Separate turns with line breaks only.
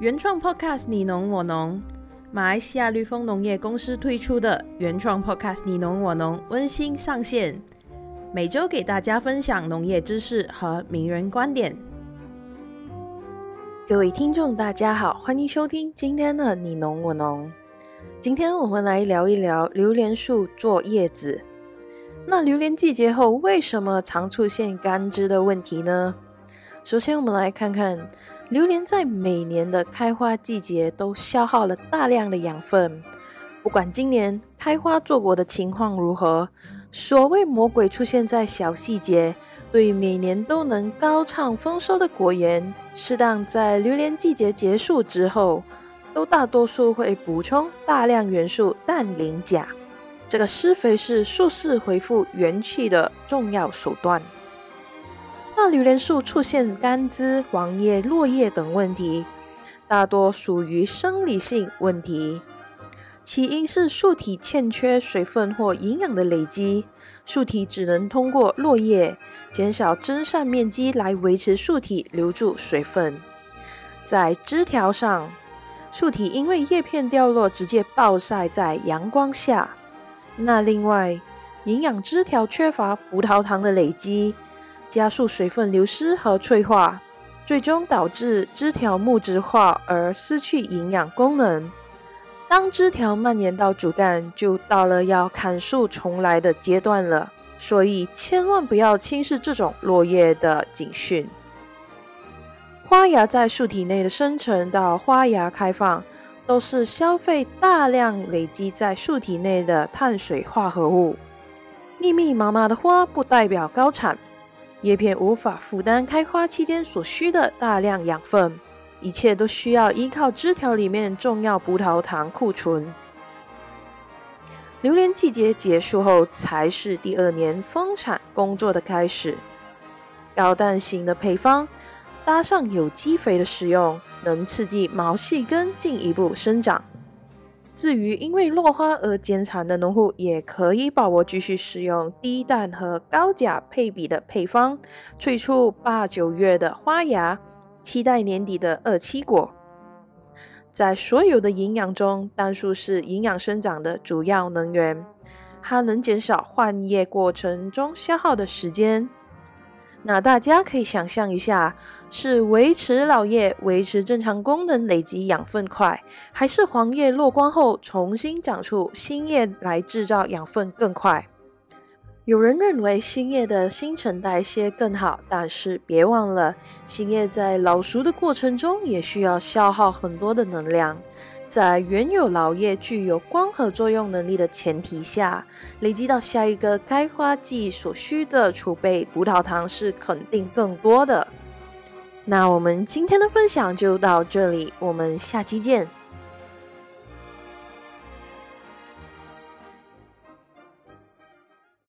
原创 Podcast 你侬我侬，马来西亚绿丰农业公司推出的原创 Podcast 你侬我侬温馨上线，每周给大家分享农业知识和名人观点。各位听众，大家好，欢迎收听今天的你侬我侬。今天我们来聊一聊榴莲树坐叶子。那榴莲季节后，为什么常出现干枝的问题呢？首先，我们来看看。榴莲在每年的开花季节都消耗了大量的养分，不管今年开花坐果的情况如何，所谓魔鬼出现在小细节，对于每年都能高唱丰收的果园，适当在榴莲季节结束之后，都大多数会补充大量元素氮磷钾，这个施肥是树势恢复元气的重要手段。那榴莲树出现干枝、黄叶、落叶等问题，大多属于生理性问题。起因是树体欠缺水分或营养的累积，树体只能通过落叶减少蒸散面积来维持树体留住水分。在枝条上，树体因为叶片掉落直接暴晒在阳光下。那另外，营养枝条缺乏葡萄糖的累积。加速水分流失和脆化，最终导致枝条木质化而失去营养功能。当枝条蔓延到主干，就到了要砍树重来的阶段了。所以千万不要轻视这种落叶的警讯。花芽在树体内的生成到花芽开放，都是消费大量累积在树体内的碳水化合物。密密麻麻的花不代表高产。叶片无法负担开花期间所需的大量养分，一切都需要依靠枝条里面重要葡萄糖库存。榴莲季节结束后，才是第二年丰产工作的开始。高氮型的配方搭上有机肥的使用，能刺激毛细根进一步生长。至于因为落花而减产的农户，也可以把握继续使用低氮和高钾配比的配方，催出八九月的花芽，期待年底的二七果。在所有的营养中，氮素是营养生长的主要能源，它能减少换叶过程中消耗的时间。那大家可以想象一下，是维持老叶、维持正常功能、累积养分快，还是黄叶落光后重新长出新叶来制造养分更快？有人认为新叶的新陈代谢更好，但是别忘了，新叶在老熟的过程中也需要消耗很多的能量。在原有老叶具有光合作用能力的前提下，累积到下一个开花季所需的储备葡萄糖是肯定更多的。那我们今天的分享就到这里，我们下期见。